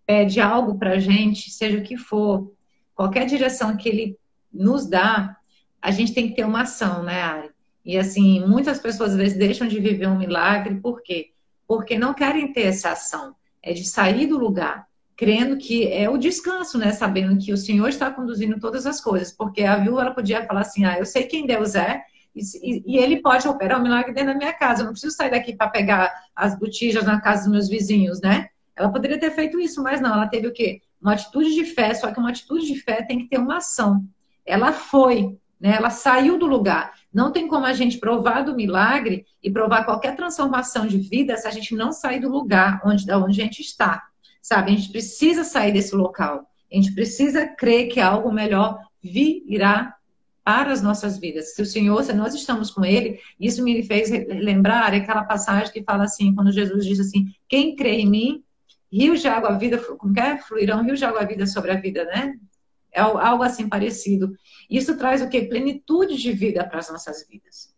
Speaker 1: pede algo para gente, seja o que for, qualquer direção que ele nos dá, a gente tem que ter uma ação, né, Ari? E assim, muitas pessoas às vezes deixam de viver um milagre, por quê? Porque não querem ter essa ação, é de sair do lugar, crendo que é o descanso, né? Sabendo que o Senhor está conduzindo todas as coisas, porque a viúva ela podia falar assim: ah, eu sei quem Deus é, e, e, ele pode operar um milagre dentro da minha casa. Eu não preciso sair daqui para pegar as botijas na casa dos meus vizinhos, né? Ela poderia ter feito isso, mas não. Ela teve o quê? uma atitude de fé, só que uma atitude de fé tem que ter uma ação. Ela foi, né? Ela saiu do lugar. Não tem como a gente provar do milagre e provar qualquer transformação de vida se a gente não sair do lugar onde, da onde a gente está. Sabe? A gente precisa sair desse local. A gente precisa crer que algo melhor virá para as nossas vidas. Se o Senhor, se nós estamos com Ele, isso me fez lembrar aquela passagem que fala assim, quando Jesus diz assim: quem crê em mim, rios de água vida, como é? Fluirão rios de água vida sobre a vida, né? É algo assim parecido. Isso traz o que? Plenitude de vida para as nossas vidas.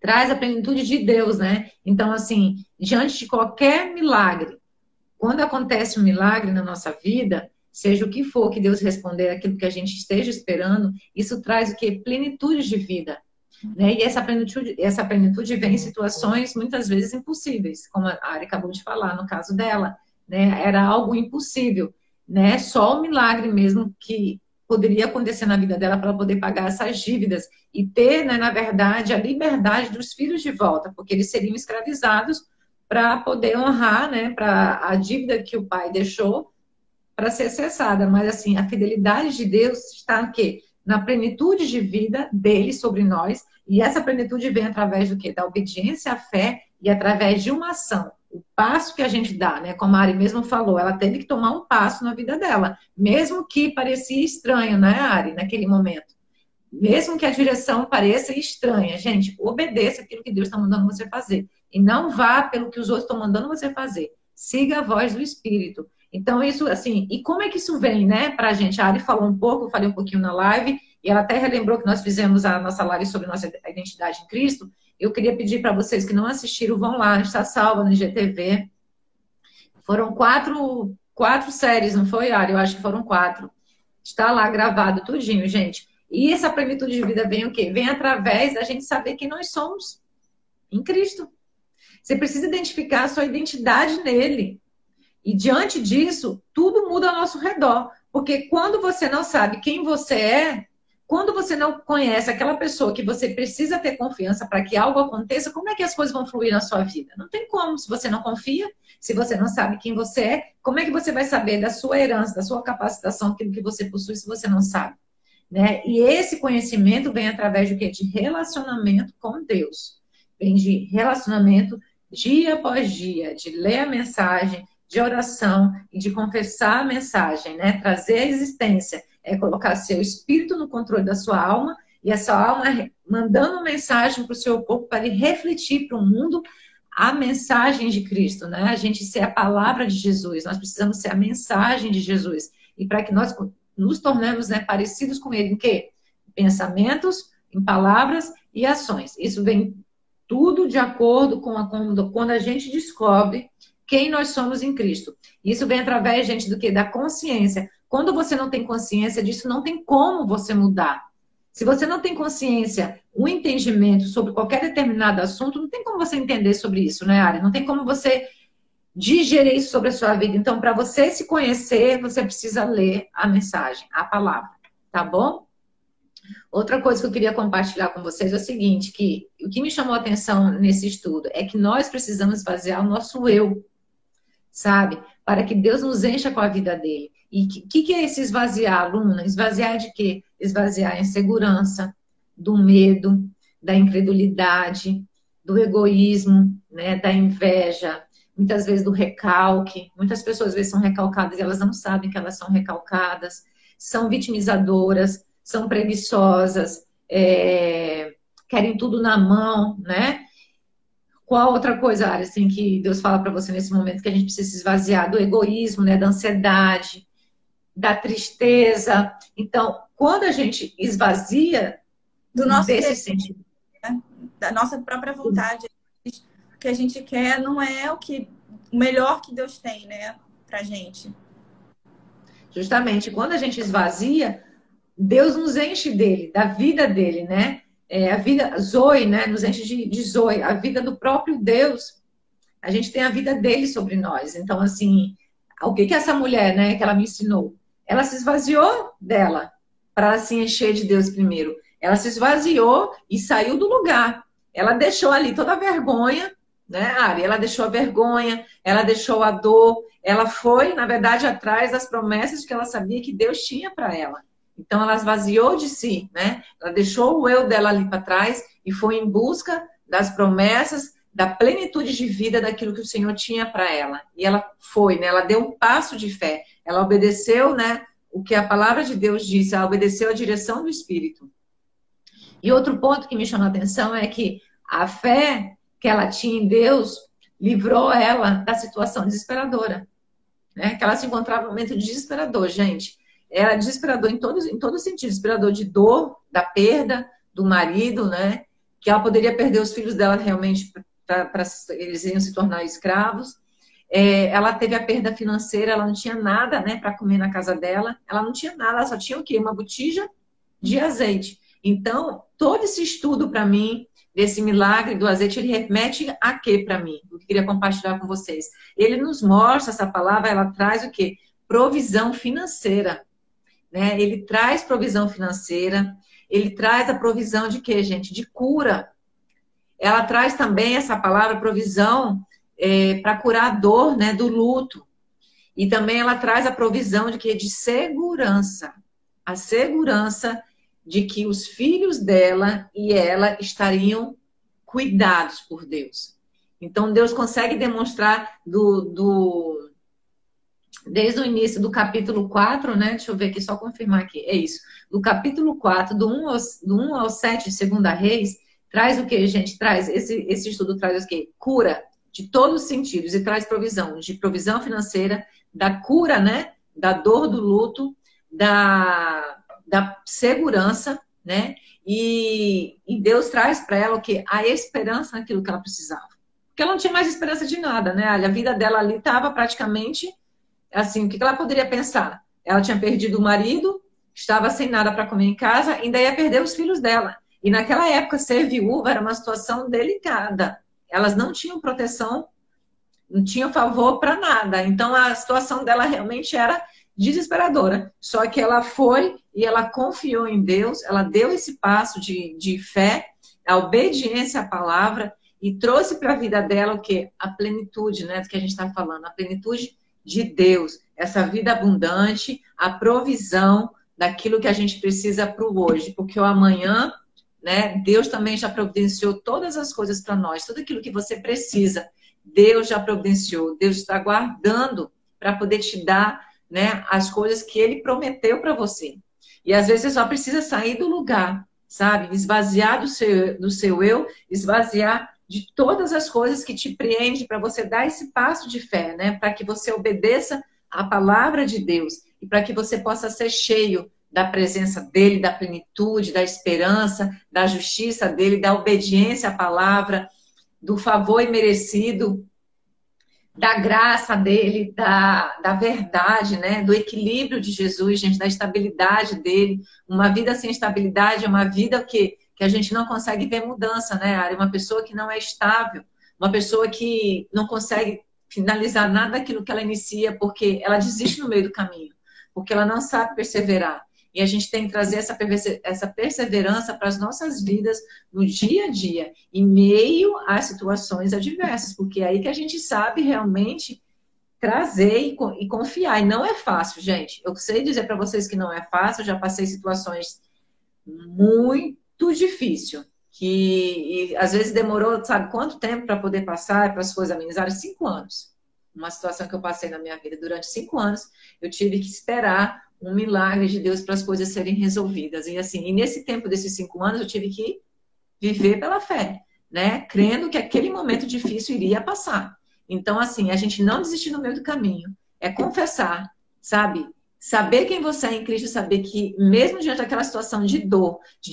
Speaker 1: Traz a plenitude de Deus, né? Então, assim, diante de qualquer milagre, quando acontece um milagre na nossa vida, seja o que for que Deus responder aquilo que a gente esteja esperando, isso traz o que? Plenitude de vida. Né? E essa plenitude, essa plenitude vem em situações muitas vezes impossíveis, como a Ari acabou de falar no caso dela. Né? Era algo impossível, né? Só o milagre mesmo que poderia acontecer na vida dela para poder pagar essas dívidas e ter, né, na verdade, a liberdade dos filhos de volta, porque eles seriam escravizados para poder honrar, né, para a dívida que o pai deixou para ser cessada. Mas assim, a fidelidade de Deus está o quê? na plenitude de vida dele sobre nós, e essa plenitude vem através do que? Da obediência à fé e através de uma ação. O passo que a gente dá, né? Como a Ari mesmo falou, ela teve que tomar um passo na vida dela, mesmo que parecia estranho, né, Ari, naquele momento. Mesmo que a direção pareça estranha, gente, obedeça aquilo que Deus está mandando você fazer. E não vá pelo que os outros estão mandando você fazer. Siga a voz do Espírito. Então, isso, assim, e como é que isso vem, né, pra gente? A Ari falou um pouco, eu falei um pouquinho na live, e ela até relembrou que nós fizemos a nossa live sobre nossa identidade em Cristo. Eu queria pedir para vocês que não assistiram, vão lá, está salva no IGTV. Foram quatro, quatro séries, não foi, Ari? Eu acho que foram quatro. Está lá gravado tudinho, gente. E essa plenitude de vida vem o quê? Vem através da gente saber quem nós somos em Cristo. Você precisa identificar a sua identidade nele. E diante disso, tudo muda ao nosso redor. Porque quando você não sabe quem você é, quando você não conhece aquela pessoa que você precisa ter confiança para que algo aconteça, como é que as coisas vão fluir na sua vida? Não tem como. Se você não confia, se você não sabe quem você é, como é que você vai saber da sua herança, da sua capacitação, aquilo que você possui, se você não sabe? Né? E esse conhecimento vem através de quê? De relacionamento com Deus. Vem de relacionamento dia após dia, de ler a mensagem, de oração e de confessar a mensagem, né? Trazer a existência, é colocar seu espírito no controle da sua alma e a sua alma mandando mensagem para o seu corpo para ele refletir para o mundo a mensagem de Cristo, né? A gente ser a palavra de Jesus, nós precisamos ser a mensagem de Jesus. E para que nós nos tornemos né, parecidos com Ele em quê? Pensamentos, em palavras e ações. Isso vem tudo de acordo com a, quando a gente descobre quem nós somos em Cristo. Isso vem através, gente, do que? Da consciência. Quando você não tem consciência disso, não tem como você mudar. Se você não tem consciência, um entendimento sobre qualquer determinado assunto, não tem como você entender sobre isso, né, Ari? Não tem como você digerir isso sobre a sua vida. Então, para você se conhecer, você precisa ler a mensagem, a palavra, tá bom? Outra coisa que eu queria compartilhar com vocês é o seguinte, que o que me chamou a atenção nesse estudo é que nós precisamos fazer o nosso eu, sabe? Para que Deus nos encha com a vida dele. E o que, que, é esse esvaziar, Luna? Esvaziar de quê? Esvaziar a insegurança, do medo, da incredulidade, do egoísmo, né, da inveja, muitas vezes do recalque. Muitas pessoas às vezes são recalcadas e elas não sabem que elas são recalcadas, são vitimizadoras, são preguiçosas, é, querem tudo na mão, né? Qual outra coisa, Ari, assim, que Deus fala para você nesse momento que a gente precisa se esvaziar do egoísmo, né, da ansiedade, da tristeza. Então, quando a gente esvazia
Speaker 2: do nosso desse sentido, né? da nossa própria vontade, o que a gente quer não é o que o melhor que Deus tem, né, pra gente.
Speaker 1: Justamente, quando a gente esvazia, Deus nos enche dele, da vida dele, né? É, a vida, Zoe, né? Nos enche de, de Zoe, a vida do próprio Deus. A gente tem a vida dele sobre nós. Então, assim, o que que essa mulher, né, que ela me ensinou? Ela se esvaziou dela para se encher de Deus primeiro. Ela se esvaziou e saiu do lugar. Ela deixou ali toda a vergonha, né, Ari? Ela deixou a vergonha, ela deixou a dor, ela foi, na verdade, atrás das promessas que ela sabia que Deus tinha para ela. Então, ela esvaziou de si, né? Ela deixou o eu dela ali para trás e foi em busca das promessas, da plenitude de vida daquilo que o Senhor tinha para ela. E ela foi, né? Ela deu um passo de fé. Ela obedeceu, né? O que a palavra de Deus disse, ela obedeceu a direção do Espírito. E outro ponto que me chamou a atenção é que a fé que ela tinha em Deus livrou ela da situação desesperadora. Né? Que ela se encontrava num momento desesperador, gente. Era desesperador em todos, em todo sentido, desesperador de dor, da perda do marido, né? Que ela poderia perder os filhos dela realmente para eles iam se tornar escravos. É, ela teve a perda financeira, ela não tinha nada né, para comer na casa dela, ela não tinha nada, ela só tinha o quê? Uma botija de azeite. Então, todo esse estudo para mim, desse milagre do azeite, ele remete a quê para mim? Eu queria compartilhar com vocês. Ele nos mostra, essa palavra, ela traz o quê? Provisão financeira. Né? Ele traz provisão financeira, ele traz a provisão de quê, gente? De cura. Ela traz também essa palavra provisão é, para curar a dor né, do luto. E também ela traz a provisão de que de segurança. A segurança de que os filhos dela e ela estariam cuidados por Deus. Então Deus consegue demonstrar do, do desde o início do capítulo 4, né? Deixa eu ver aqui, só confirmar aqui. É isso. Do capítulo 4, do 1 ao, do 1 ao 7 de Segunda Reis, traz o que, gente? Traz, esse, esse estudo traz o quê? Cura, de todos os sentidos e traz provisão, de provisão financeira, da cura, né? Da dor do luto, da, da segurança, né? E, e Deus traz para ela o que? A esperança naquilo que ela precisava. Porque ela não tinha mais esperança de nada, né? A vida dela ali estava praticamente assim, o que ela poderia pensar? Ela tinha perdido o marido, estava sem nada para comer em casa, ainda ia perder os filhos dela. E naquela época, ser viúva era uma situação delicada. Elas não tinham proteção, não tinham favor para nada. Então a situação dela realmente era desesperadora. Só que ela foi e ela confiou em Deus, ela deu esse passo de, de fé, a obediência à palavra e trouxe para a vida dela o que? A plenitude, né? Do que a gente está falando, a plenitude de Deus, essa vida abundante, a provisão daquilo que a gente precisa para o hoje, porque o amanhã, né? Deus também já providenciou todas as coisas para nós, tudo aquilo que você precisa, Deus já providenciou, Deus está guardando para poder te dar né, as coisas que ele prometeu para você. E às vezes você só precisa sair do lugar, sabe? Esvaziar do seu, do seu eu, esvaziar de todas as coisas que te preenche para você dar esse passo de fé, né? Para que você obedeça à palavra de Deus e para que você possa ser cheio da presença dele, da plenitude, da esperança, da justiça dele, da obediência à palavra, do favor imerecido da graça dele, da, da verdade, né? Do equilíbrio de Jesus, gente, da estabilidade dele. Uma vida sem estabilidade é uma vida que, que a gente não consegue ver mudança, né, Ari? Uma pessoa que não é estável, uma pessoa que não consegue finalizar nada daquilo que ela inicia porque ela desiste no meio do caminho, porque ela não sabe perseverar. E a gente tem que trazer essa, essa perseverança para as nossas vidas no dia a dia, em meio às situações adversas, porque é aí que a gente sabe realmente trazer e, e confiar. E não é fácil, gente. Eu sei dizer para vocês que não é fácil, já passei situações muito difíceis que às vezes demorou, sabe quanto tempo para poder passar, para as coisas amenizarem? Cinco anos. Uma situação que eu passei na minha vida durante cinco anos, eu tive que esperar um milagre de Deus para as coisas serem resolvidas. E assim, e nesse tempo desses cinco anos, eu tive que viver pela fé, né? Crendo que aquele momento difícil iria passar. Então, assim, a gente não desistir no meio do caminho, é confessar, sabe? Saber quem você é em Cristo, saber que, mesmo diante daquela situação de dor, de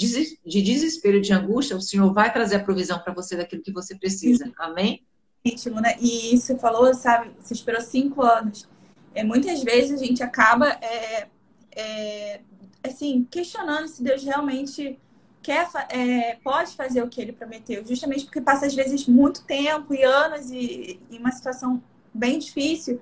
Speaker 1: desespero, de angústia, o Senhor vai trazer a provisão para você daquilo que você precisa. Amém?
Speaker 2: Ritmo, né? E você falou, sabe, você esperou cinco anos. É, muitas vezes a gente acaba é, é, assim, questionando se Deus realmente quer, é, pode fazer o que ele prometeu, justamente porque passa às vezes muito tempo e anos e, e uma situação bem difícil.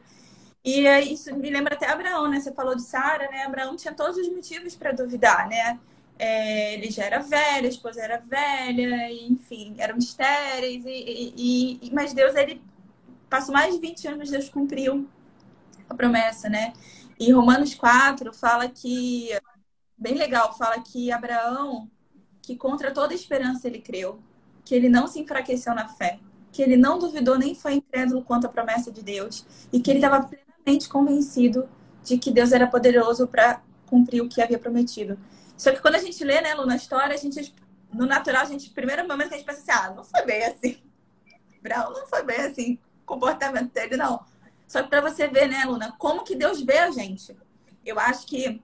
Speaker 2: E isso me lembra até Abraão, né? Você falou de Sara, né? Abraão tinha todos os motivos para duvidar, né? É, ele já era velho, a esposa era velha, enfim, eram estéreis. E, e, mas Deus, ele passou mais de 20 anos, Deus cumpriu a promessa, né? E Romanos 4 fala que, bem legal, fala que Abraão, que contra toda esperança ele creu, que ele não se enfraqueceu na fé, que ele não duvidou nem foi incrédulo quanto à promessa de Deus e que ele estava plenamente convencido de que Deus era poderoso para cumprir o que havia prometido. Só que quando a gente lê, né, Lu, na história, a gente, no natural, a gente, primeiro momento a gente pensa assim, ah, não foi bem assim. Abraão não foi bem assim, comportamento dele, não. Só que para você ver, né, Luna, como que Deus vê a gente. Eu acho que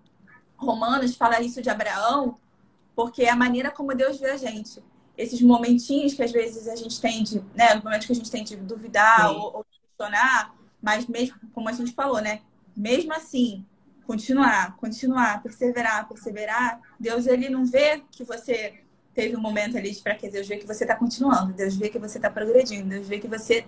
Speaker 2: Romanos fala isso de Abraão, porque é a maneira como Deus vê a gente. Esses momentinhos que às vezes a gente tem de, né, os momentos que a gente tem de duvidar ou, ou questionar, mas mesmo, como a gente falou, né, mesmo assim, continuar, continuar, perseverar, perseverar, Deus ele não vê que você teve um momento ali de fraqueza, Deus vê que você está continuando, Deus vê que você está progredindo, Deus vê que você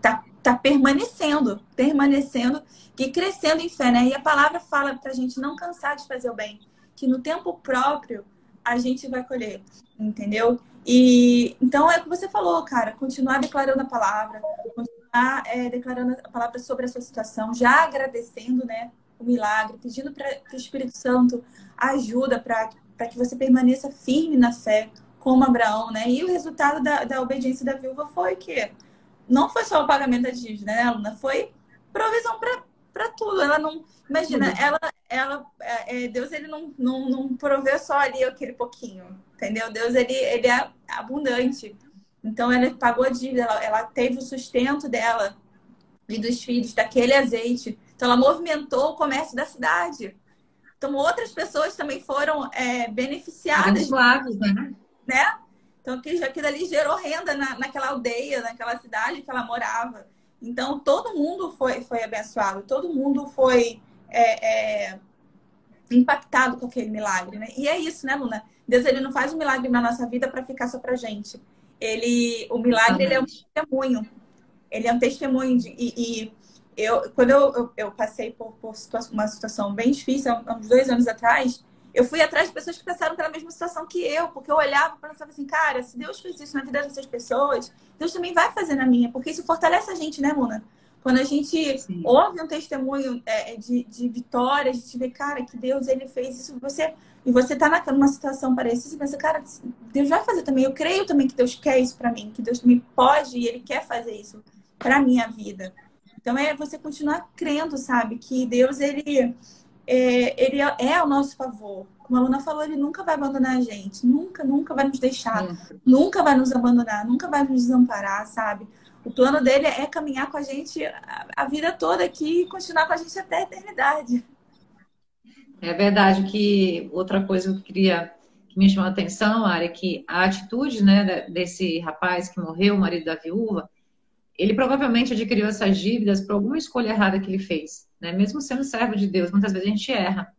Speaker 2: está tá permanecendo, permanecendo e crescendo em fé, né? E a palavra fala para a gente não cansar de fazer o bem, que no tempo próprio a gente vai colher, entendeu? E então é o que você falou, cara, continuar declarando a palavra, continuar é, declarando a palavra sobre a sua situação, já agradecendo, né, o milagre, pedindo para o Espírito Santo ajuda para que você permaneça firme na fé, como Abraão, né? E o resultado da, da obediência da viúva foi que não foi só o pagamento da dívida, né, aluna? Foi provisão para tudo. Ela não. Imagina, uhum. ela, ela, é, é, Deus ele não, não, não proveu só ali aquele pouquinho, entendeu? Deus ele, ele é abundante. Então ela pagou a dívida, ela, ela teve o sustento dela e dos filhos daquele azeite. Então ela movimentou o comércio da cidade. Então outras pessoas também foram é, beneficiadas.
Speaker 1: Lados, né?
Speaker 2: né? Então, que aquilo ali gerou renda na, naquela aldeia, naquela cidade que ela morava. Então, todo mundo foi, foi abençoado, todo mundo foi, é, é, impactado com aquele milagre, né? E é isso, né, Luna? Deus ele não faz um milagre na nossa vida para ficar só pra gente. Ele, o milagre ele é um testemunho. Ele é um testemunho de, e, e eu quando eu, eu, eu passei por, por situação, uma situação bem difícil há uns dois anos atrás, eu fui atrás de pessoas que passaram pela mesma situação que eu, porque eu olhava e pensava assim, cara, se Deus fez isso na vida dessas pessoas, Deus também vai fazer na minha, porque isso fortalece a gente, né, Luna? Quando a gente Sim. ouve um testemunho é, de, de vitória, a gente vê, cara, que Deus ele fez isso, você e você tá numa situação parecida, você pensa, cara, Deus vai fazer também. Eu creio também que Deus quer isso para mim, que Deus me pode e Ele quer fazer isso para minha vida. Então é você continuar crendo, sabe, que Deus ele é, ele é ao nosso favor. Como a Luna falou, ele nunca vai abandonar a gente, nunca, nunca vai nos deixar, nunca vai nos abandonar, nunca vai nos desamparar, sabe? O plano dele é caminhar com a gente a vida toda aqui e continuar com a gente até a eternidade.
Speaker 1: É verdade que outra coisa que eu queria que me chamou a atenção, Ari, é que a atitude né, desse rapaz que morreu, o marido da viúva, ele provavelmente adquiriu essas dívidas por alguma escolha errada que ele fez, né? Mesmo sendo servo de Deus, muitas vezes a gente erra.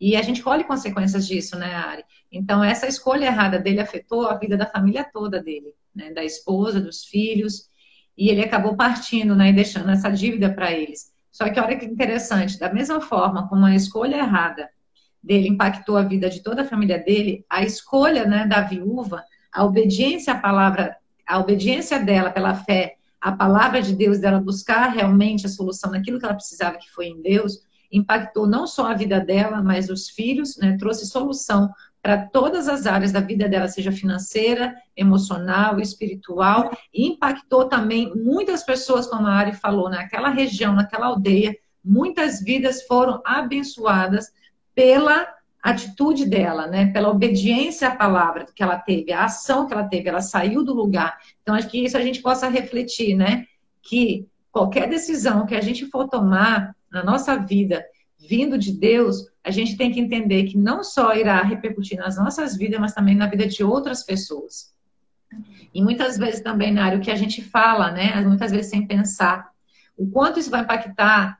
Speaker 1: E a gente colhe consequências disso, né, Ari? Então, essa escolha errada dele afetou a vida da família toda dele, né? Da esposa, dos filhos, e ele acabou partindo, né, e deixando essa dívida para eles. Só que olha que interessante, da mesma forma como a escolha errada dele impactou a vida de toda a família dele, a escolha né, da viúva, a obediência à palavra, a obediência dela pela fé, a palavra de Deus, dela buscar realmente a solução naquilo que ela precisava, que foi em Deus, impactou não só a vida dela, mas os filhos, né, trouxe solução para todas as áreas da vida dela, seja financeira, emocional, espiritual, e impactou também muitas pessoas, como a Ari falou, naquela região, naquela aldeia, muitas vidas foram abençoadas pela atitude dela, né? Pela obediência à palavra que ela teve, a ação que ela teve, ela saiu do lugar. Então, acho que isso a gente possa refletir, né? Que qualquer decisão que a gente for tomar na nossa vida, vindo de Deus, a gente tem que entender que não só irá repercutir nas nossas vidas, mas também na vida de outras pessoas. E muitas vezes também, Nário, o que a gente fala, né? Muitas vezes sem pensar. O quanto isso vai impactar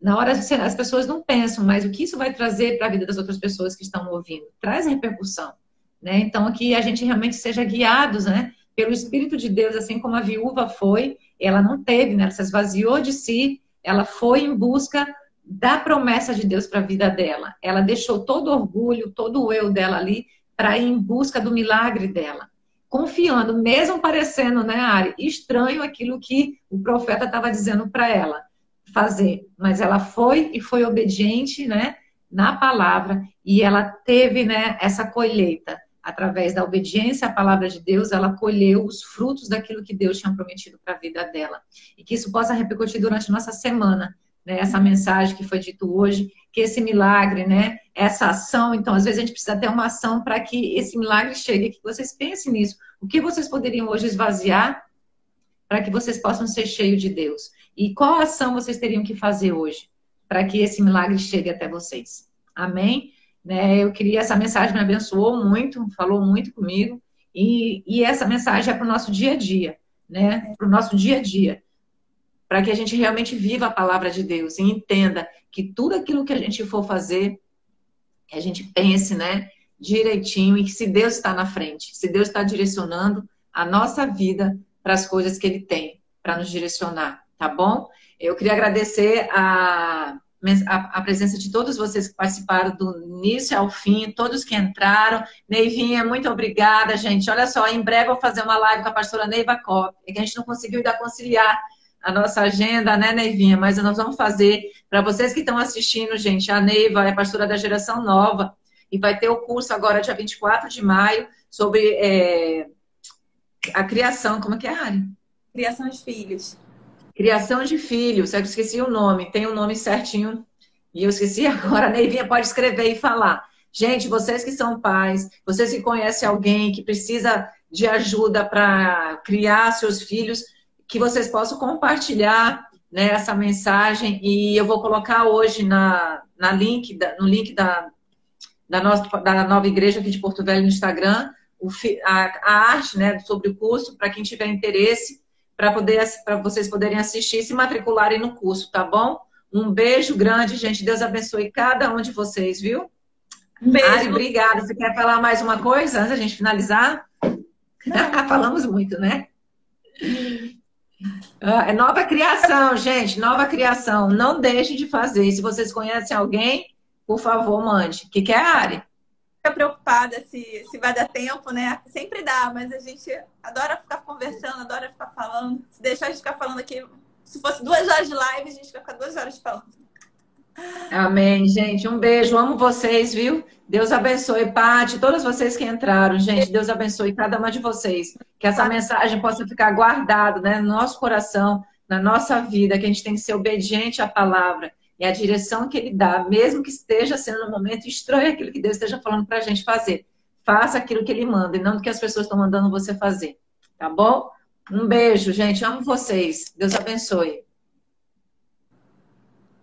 Speaker 1: na hora as pessoas não pensam, mas o que isso vai trazer para a vida das outras pessoas que estão ouvindo? Traz repercussão, né? Então que a gente realmente seja guiados, né? Pelo Espírito de Deus, assim como a viúva foi, ela não teve, né? Ela se esvaziou de si, ela foi em busca da promessa de Deus para a vida dela. Ela deixou todo o orgulho, todo o eu dela ali para ir em busca do milagre dela. Confiando, mesmo parecendo, né, Ari, estranho aquilo que o profeta estava dizendo para ela fazer, mas ela foi e foi obediente, né, na palavra e ela teve, né, essa colheita através da obediência à palavra de Deus, ela colheu os frutos daquilo que Deus tinha prometido para a vida dela. E que isso possa repercutir durante nossa semana, né? Essa mensagem que foi dito hoje, que esse milagre, né? Essa ação, então, às vezes a gente precisa ter uma ação para que esse milagre chegue, que vocês pensem nisso. O que vocês poderiam hoje esvaziar para que vocês possam ser cheios de Deus? E qual ação vocês teriam que fazer hoje para que esse milagre chegue até vocês? Amém? Né, eu queria, essa mensagem me abençoou muito, falou muito comigo. E, e essa mensagem é para o nosso dia a dia, né? Para o nosso dia a dia. Para que a gente realmente viva a palavra de Deus e entenda que tudo aquilo que a gente for fazer, que a gente pense, né? Direitinho e que se Deus está na frente, se Deus está direcionando a nossa vida para as coisas que Ele tem para nos direcionar tá bom? Eu queria agradecer a, a, a, presença de todos vocês que participaram do início ao fim, todos que entraram. Neivinha, muito obrigada, gente. Olha só, em breve eu vou fazer uma live com a pastora Neiva Cop, é que a gente não conseguiu ainda conciliar a nossa agenda, né, Neivinha? Mas nós vamos fazer. Para vocês que estão assistindo, gente, a Neiva é pastora da geração nova e vai ter o curso agora, dia 24 de maio, sobre é, a criação. Como é que é, Ari?
Speaker 2: Criação de filhos.
Speaker 1: Criação de filhos, eu esqueci o nome, tem o um nome certinho e eu esqueci agora. Neivinha pode escrever e falar. Gente, vocês que são pais, vocês que conhecem alguém que precisa de ajuda para criar seus filhos, que vocês possam compartilhar né, essa mensagem e eu vou colocar hoje na, na link, no link da, da, nossa, da nova igreja aqui de Porto Velho no Instagram, a, a arte né, sobre o curso, para quem tiver interesse para poder para vocês poderem assistir e se matricularem no curso, tá bom? Um beijo grande, gente. Deus abençoe cada um de vocês, viu? Um beijo. Ari, obrigada. Você quer falar mais uma coisa antes da gente finalizar? Falamos muito, né? Ah, é nova criação, gente. Nova criação. Não deixe de fazer. Se vocês conhecem alguém, por favor, mande. O que, que é, Ari?
Speaker 2: Fica preocupada se, se vai dar tempo, né? Sempre dá, mas a gente adora ficar conversando, adora ficar falando. Se deixar a gente ficar falando aqui, se fosse duas horas de live, a gente vai ficar duas horas falando.
Speaker 1: Amém, gente. Um beijo. Amo vocês, viu? Deus abençoe, Pati, todas vocês que entraram, gente. Deus abençoe cada uma de vocês. Que essa mensagem possa ficar guardada né, no nosso coração, na nossa vida, que a gente tem que ser obediente à palavra e à direção que Ele dá, mesmo que esteja sendo um momento estranho aquilo que Deus esteja falando para a gente fazer. Faça aquilo que Ele manda e não do que as pessoas estão mandando você fazer. Tá bom? Um beijo, gente. Amo vocês. Deus abençoe.